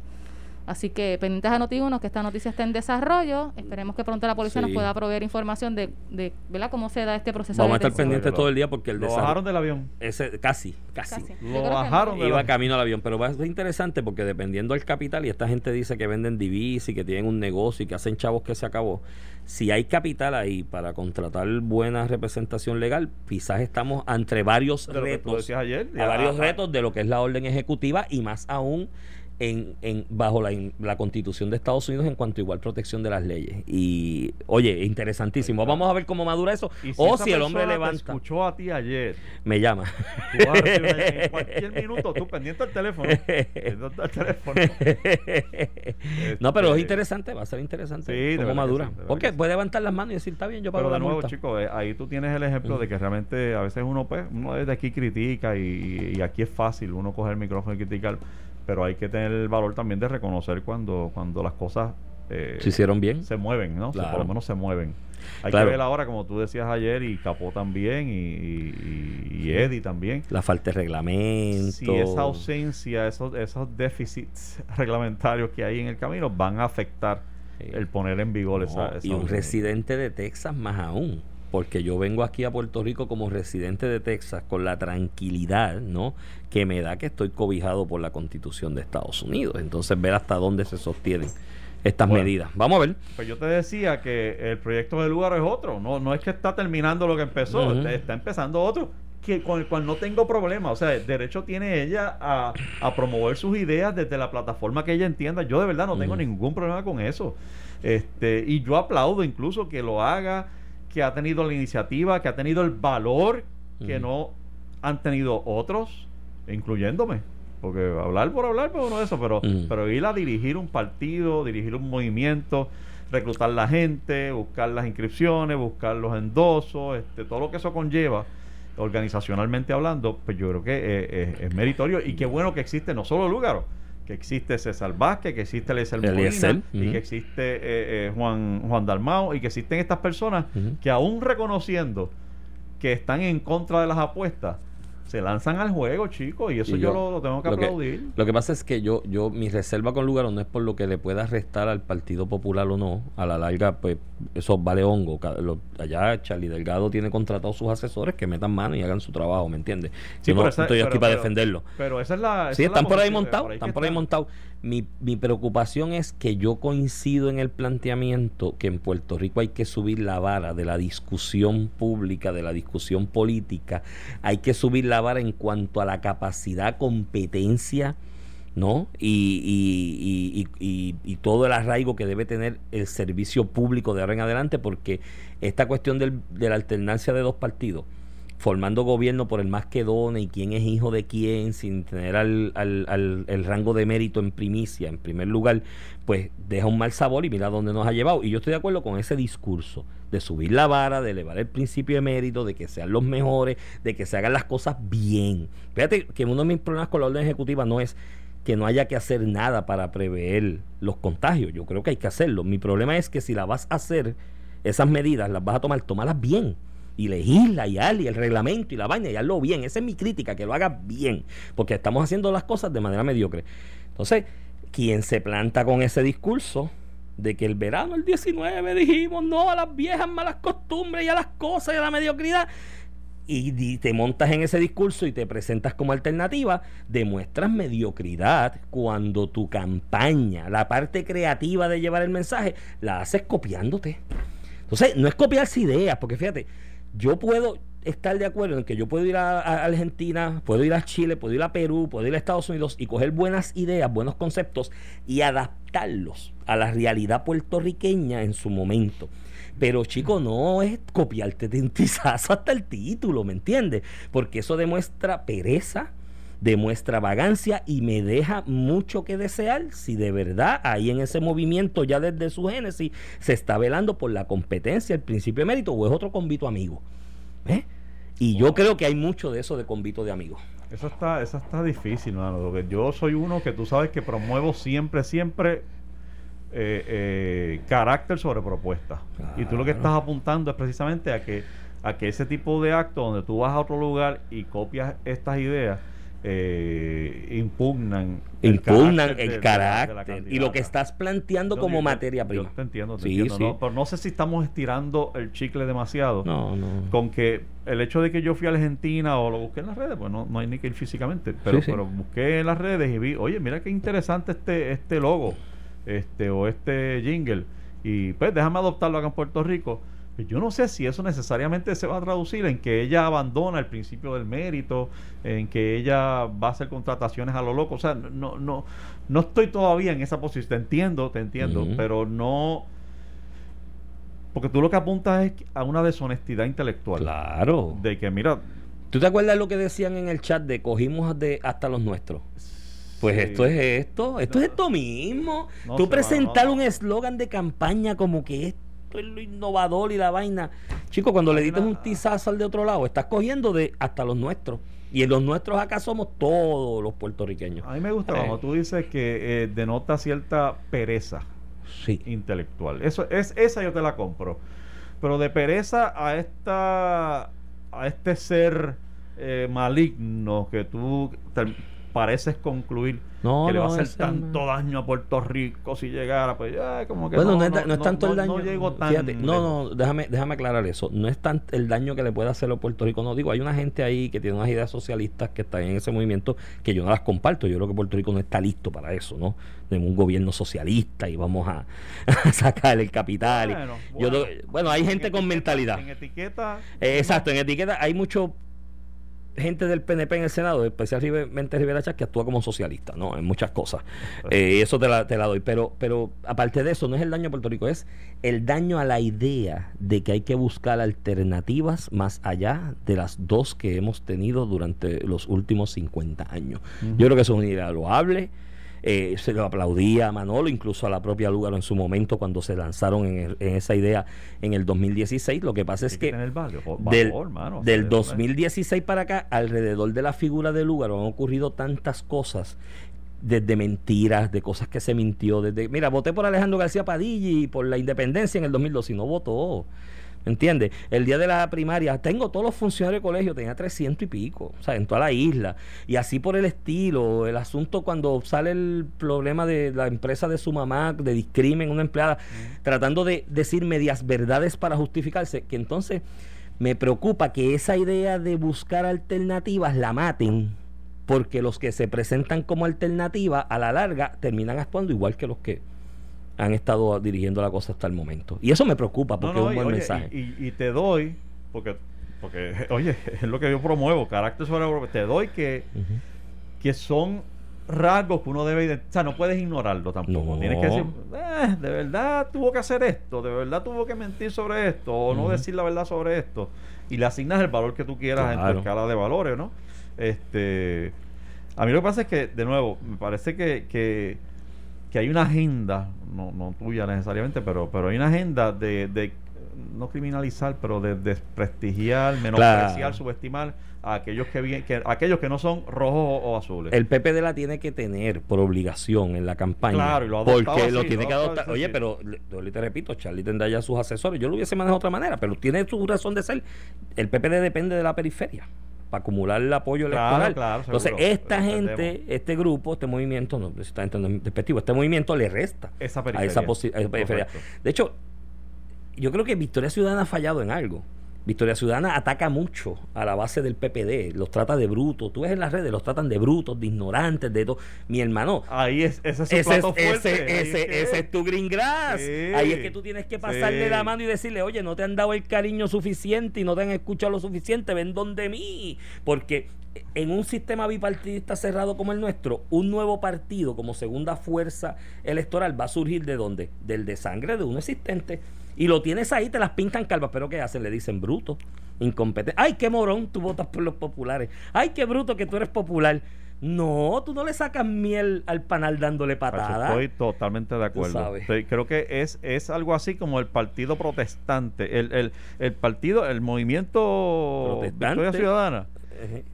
Así que pendientes a Noti1, que esta noticia está en desarrollo. Esperemos que pronto la policía nos pueda proveer información de, de ¿verdad? cómo se da este proceso. Vamos a estar pendientes todo el día porque el Lo bajaron del avión. ese casi, casi. Lo no. bajaron de Iba camino al avión, pero va a ser interesante porque dependiendo del capital, y esta gente dice que venden divisas y que tienen un negocio y que hacen chavos que se acabó. Si hay capital ahí para contratar buena representación legal, quizás estamos entre varios retos. ayer. a varios retos de lo que es la orden ejecutiva y más aún en, en bajo la, la constitución de Estados Unidos en cuanto a igual protección de las leyes. Y oye, interesantísimo. Vamos a ver cómo madura eso. Y o si el hombre persona te levanta, escuchó a ti ayer. me llama. Tú vas a en cualquier minuto, tú pendiente al teléfono. pendiente al teléfono. no, pero es Este, interesante, va a ser interesante Sí, cómo madura. sí, Porque puede levantar las manos y decir, está bien, yo pago Pero de la nuevo, chicos, eh, ahí tú tienes el ejemplo de que realmente a veces uno, pues, uno desde aquí critica y, y aquí es fácil uno coger el micrófono y criticar, pero hay que tener el valor también de reconocer cuando, cuando las cosas eh, ¿Se hicieron bien? se mueven, ¿no? O sea, por lo menos se mueven. Hay Claro. que ver ahora, como tú decías ayer, y Capó también, y, y, y Eddie también. La falta de reglamento. Si esa ausencia, esos, esos déficits reglamentarios que hay en el camino van a afectar el poner en vigor No, esa, esa y un residente de Texas más aún. Porque yo vengo aquí a Puerto Rico como residente de Texas con la tranquilidad, ¿no? Que me da que estoy cobijado por la constitución de Estados Unidos. Entonces, ver hasta dónde se sostienen estas Bueno. medidas. Vamos a ver. Pues yo te decía que el proyecto de lugar es otro. No, no es que está terminando lo que empezó, está, está empezando otro que con el cual no tengo problema. O sea, el derecho tiene ella a, a promover sus ideas desde la plataforma que ella entienda. Yo de verdad no tengo ningún problema con eso. Este, y yo aplaudo incluso que lo haga, que ha tenido la iniciativa, que ha tenido el valor que no han tenido otros, incluyéndome. Porque hablar por hablar, pues uno de eso, pero, pero ir a dirigir un partido, dirigir un movimiento, reclutar la gente, buscar las inscripciones, buscar los endosos, este, todo lo que eso conlleva, organizacionalmente hablando, pues yo creo que eh, eh, es meritorio. Y qué bueno que existe no solo Lúgaro, que existe César Vázquez, que existe Eliezer Molina, y que existe eh, eh, Juan, Juan Dalmao, y que existen estas personas que aún reconociendo que están en contra de las apuestas, se lanzan al juego, chicos, y eso Y yo, yo- lo, lo tengo que lo que- aplaudir. Lo que pasa es que yo, yo, mi reserva con Lugaro no es por lo que le pueda restar al Partido Popular o no. A la larga, pues, eso vale hongo. Lo- allá Charlie Delgado tiene contratados sus asesores que metan mano y hagan su trabajo, ¿me entiendes? Sí, yo no esa- estoy aquí pero- para defenderlo. Pero esa es la. esa Sí, es la están por ahí montados, están por ahí montados. Mi, mi preocupación es que yo coincido en el planteamiento que en Puerto Rico hay que subir la vara de la discusión pública, de la discusión política, hay que subir la vara en cuanto a la capacidad, competencia, ¿no? Y, y- y- y- todo el arraigo que debe tener el servicio público de ahora en adelante, porque esta cuestión del- de la alternancia de dos partidos, formando gobierno por el más que done y quién es hijo de quién, sin tener al, al- al- el rango de mérito en primicia, en primer lugar, pues deja un mal sabor y mira dónde nos ha llevado. Y yo estoy de acuerdo con ese discurso de subir la vara, de elevar el principio de mérito, de que sean los mejores, de que se hagan las cosas bien. Fíjate que uno de mis problemas con la orden ejecutiva no es que no haya que hacer nada para prever los contagios. Yo creo que hay que hacerlo. Mi problema es que si la vas a hacer, esas medidas las vas a tomar, tomarlas bien. Y legisla y hazle, y el reglamento y la vaina y hazlo bien. Esa es mi crítica, que lo haga bien. Porque estamos haciendo las cosas de manera mediocre. Entonces, quien se planta con ese discurso de que el verano el 19 dijimos no a las viejas malas costumbres y a las cosas y a la mediocridad y te montas en ese discurso y te presentas como alternativa, demuestras mediocridad cuando tu campaña, la parte creativa de llevar el mensaje, la haces copiándote. Entonces, no es copiarse ideas, porque fíjate, yo puedo estar de acuerdo en que yo puedo ir a, Argentina, puedo ir a Chile, puedo ir a Perú, puedo ir a Estados Unidos y coger buenas ideas, buenos conceptos y adaptarlos a la realidad puertorriqueña en su momento. Pero chico, no es copiarte de un hasta el título, ¿me entiendes? Porque eso demuestra pereza, demuestra vagancia y me deja mucho que desear si de verdad ahí en ese movimiento ya desde su génesis se está velando por la competencia, el principio de mérito o es otro convito amigo. ¿eh? Y yo creo que hay mucho de eso de convito de amigos. Eso está, eso está difícil, mano. yo soy uno que tú sabes que promuevo siempre, siempre eh, eh, carácter sobre propuesta. Y tú lo que estás apuntando es precisamente a que, a que ese tipo de acto donde tú vas a otro lugar y copias estas ideas, eh, impugnan impugnan el carácter, y lo que estás planteando como materia prima. Yo te entiendo, ¿no? pero no sé si estamos estirando el chicle demasiado. No, no. Con que el hecho de que yo fui a Argentina o lo busqué en las redes, pues no, no hay ni que ir físicamente, pero, pero busqué en las redes y vi, oye, mira qué interesante este, este logo este o este jingle y pues déjame adoptarlo acá en Puerto Rico. Pues yo no sé si eso necesariamente se va a traducir en que ella abandona el principio del mérito, en que ella va a hacer contrataciones a lo loco. O sea, no, no, no estoy todavía en esa posición. Te entiendo, te entiendo, pero no. Porque tú lo que apuntas es a una deshonestidad intelectual. Claro. De que, mira. ¿Tú te acuerdas lo que decían en el chat de cogimos de hasta los nuestros? Pues esto es esto, esto es esto mismo. Tú presentar un eslogan de campaña como que esto es lo innovador y la vaina. Chico, cuando le dices un tizazo al de otro lado, estás cogiendo de hasta los nuestros. Y en los nuestros acá somos todos los puertorriqueños. A mí me gusta eh. cuando tú dices que eh, denota cierta pereza sí. intelectual. Eso es esa yo te la compro. Pero de pereza a esta a este ser eh, maligno que tú pareces concluir que le va a hacer tanto daño a Puerto Rico si llegara, pues ya como que bueno, no, es, tanto el daño. No, no, déjame, déjame aclarar eso. No es tanto el daño que le puede hacer a Puerto Rico. No digo, hay una gente ahí que tiene unas ideas socialistas que están en ese movimiento que yo no las comparto. Yo creo que Puerto Rico no está listo para eso, ¿no? De un gobierno socialista y vamos a, sacar el capital. Bueno, bueno, hay gente con mentalidad. En etiqueta. Eh, exacto, en etiqueta hay mucho gente del PNP en el Senado, especialmente Rivera Chávez, que actúa como socialista, ¿no? En muchas cosas. Eh, eso te la, te la doy. Pero, pero aparte de eso, no es el daño a Puerto Rico, es el daño a la idea de que hay que buscar alternativas más allá de las dos que hemos tenido durante los últimos 50 años. Yo creo que eso es una idea loable eh, se lo aplaudía a Manolo, incluso a la propia Lugaro en su momento cuando se lanzaron en, esa idea en el 2016. Lo que pasa es que, del, 2016 para acá, alrededor de la figura de Lugaro han ocurrido tantas cosas desde mentiras, de cosas que se mintió, desde, mira, voté por Alejandro García Padilla y por la independencia en el 2012 y no votó. ¿Entiendes? El día de la primaria, tengo todos los funcionarios de colegio, tenía 300 y pico, o sea, en toda la isla. Y así por el estilo, el asunto cuando sale el problema de la empresa de su mamá, de discrimen, una empleada, tratando de decir medias verdades para justificarse, que entonces me preocupa que esa idea de buscar alternativas la maten, porque los que se presentan como alternativa a la larga terminan actuando igual que los que han estado dirigiendo la cosa hasta el momento. Y eso me preocupa porque es un buen mensaje. Y, te doy, porque, porque, oye, es lo que yo promuevo, carácter sobre te doy que, que son rasgos que uno debe, o sea, no puedes ignorarlo tampoco. Tienes que decir, eh, de verdad tuvo que hacer esto, de verdad tuvo que mentir sobre esto, o no decir la verdad sobre esto. Y le asignas el valor que tú quieras en tu escala de valores, ¿no? Este, a mí lo que pasa es que, de nuevo, me parece que, que que hay una agenda, no, no tuya necesariamente, pero, pero hay una agenda de, de no criminalizar, pero de desprestigiar, menospreciar, subestimar a aquellos que, que, aquellos que no son rojos o, azules. El PPD la tiene que tener por obligación en la campaña. Claro, y lo Porque lo tiene que adoptar. Oye, pero te repito, Charlie tendrá ya sus asesores. Yo lo hubiese manejado de otra manera, pero tiene su razón de ser. El PPD depende de la periferia. Para acumular el apoyo electoral. claro, Entonces, esta gente, este grupo, este movimiento, no, esta gente no es despectivo, este movimiento le resta Esa a esa, a esa periferia. De hecho, yo creo que Victoria Ciudadana ha fallado en algo. Victoria Ciudadana ataca mucho a la base del PPD, los trata de brutos. Tú ves en las redes, los tratan de brutos, de ignorantes, de todo. Mi hermano, Ahí es, ese es su ese es, plato fuerte. ese, es tu green grass. Sí. Ahí es que tú tienes que pasarle Sí. la mano y decirle, oye, no te han dado el cariño suficiente y no te han escuchado lo suficiente, ven donde mí. Porque en un sistema bipartidista cerrado como el nuestro, un nuevo partido como segunda fuerza electoral va a surgir de dónde? Del de sangre de uno existente. Y lo tienes ahí, te las pintan calvas, pero ¿qué hacen? Le dicen bruto, incompetente. Ay, qué morón, tú votas por los populares. Ay, qué bruto que tú eres popular. No, tú no le sacas miel al panal dándole Pacho, patada. Estoy totalmente de acuerdo. Estoy- creo que es, es algo así como el partido protestante. El, el, el partido, el movimiento Protestante. Victoria Ciudadana.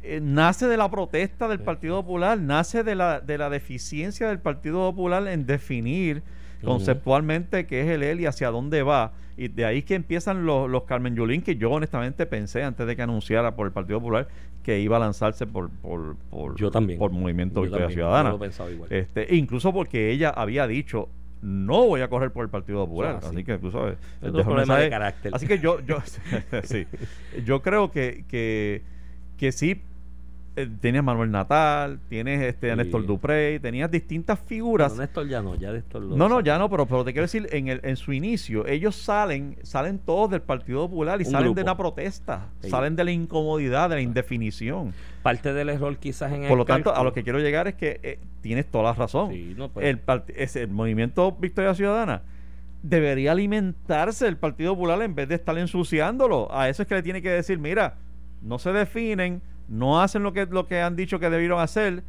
Eh, nace de la protesta del Partido Popular, nace de la, de la deficiencia del Partido Popular en definir. Conceptualmente qué es el él y hacia dónde va. Y de ahí que empiezan los, los Carmen Yulín, que yo honestamente pensé antes de que anunciara por el Partido Popular que iba a lanzarse por, por, por, Yo también. por Movimiento Victoria Ciudadana. yo lo pensaba igual. Este, incluso porque ella había dicho no voy a correr por el Partido Popular. Así. así que tú sabes. Es un problema de carácter. Así que yo, yo, sí, yo creo que, que, que sí. Eh, Tienes a Manuel Natal, tienes este, Sí. Néstor Duprey, tenías distintas figuras. Néstor ya no, ya Néstor lo No, no, ya no, pero, pero te quiero decir, en, el, en su inicio, ellos salen, salen todos del Partido Popular y Un salen de la protesta, Sí. salen de la incomodidad, de la indefinición. Parte del error quizás en el Por lo tanto, a lo que quiero llegar es que eh, tienes toda la razón. Sí, no, pues. el, es el movimiento Victoria Ciudadana debería alimentarse del Partido Popular en vez de estar ensuciándolo. A eso es que le tiene que decir, mira, no se definen, no hacen lo que, lo que han dicho que debieron hacer.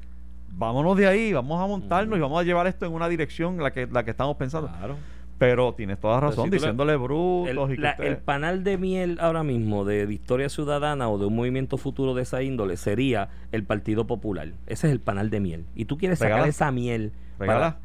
Vámonos de ahí, vamos a montarnos y vamos a llevar esto en una dirección la que, la que estamos pensando. Claro. Pero tienes toda razón si diciéndole brutos El, y que la- usted- el panal de miel ahora mismo de Victoria Ciudadana o de un movimiento futuro de esa índole sería el Partido Popular. Ese es el panal de miel. Y tú quieres sacar esa miel. Regala.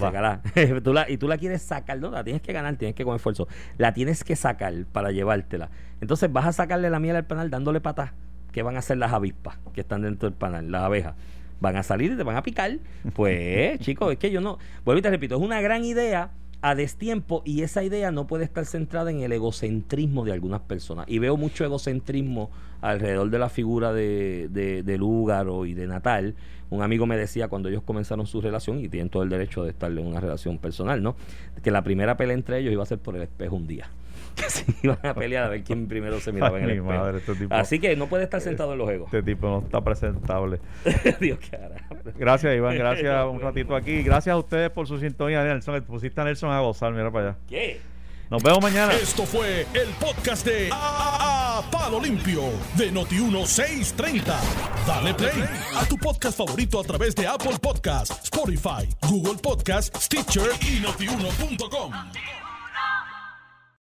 para-. Tú la- y tú la quieres sacar, no, la tienes que ganar, tienes que con esfuerzo. La tienes que sacar para llevártela. Entonces vas a sacarle la miel al panal dándole patas. ¿Qué van a hacer las avispas que están dentro del panal? Las abejas. Van a salir y te van a picar. Pues, chicos, es que yo no. Vuelvo y te repito, es una gran idea a destiempo y esa idea no puede estar centrada en el egocentrismo de algunas personas. Y veo mucho egocentrismo alrededor de la figura de, de, de Lúgaro y de Natal. Un amigo me decía cuando ellos comenzaron su relación, y tienen todo el derecho de estar en una relación personal, ¿no? Que la primera pelea entre ellos iba a ser por el espejo un día. Que se iban a pelear a ver quién primero se miraba Ay, en el mi espejo. madre, este tipo- Así que no puede estar sentado en los egos. este tipo no está presentable. Dios. Gracias, Iván. Gracias un ratito aquí. Gracias a ustedes por su sintonía, Nelson. Pusiste a Nelson a gozar, mira para allá. ¿Qué? Nos vemos mañana. Esto fue el podcast de A, A- Palo Limpio de Noti1630. Dale play a tu podcast favorito a través de Apple Podcasts, Spotify, Google Podcasts, Stitcher y notiuno.com.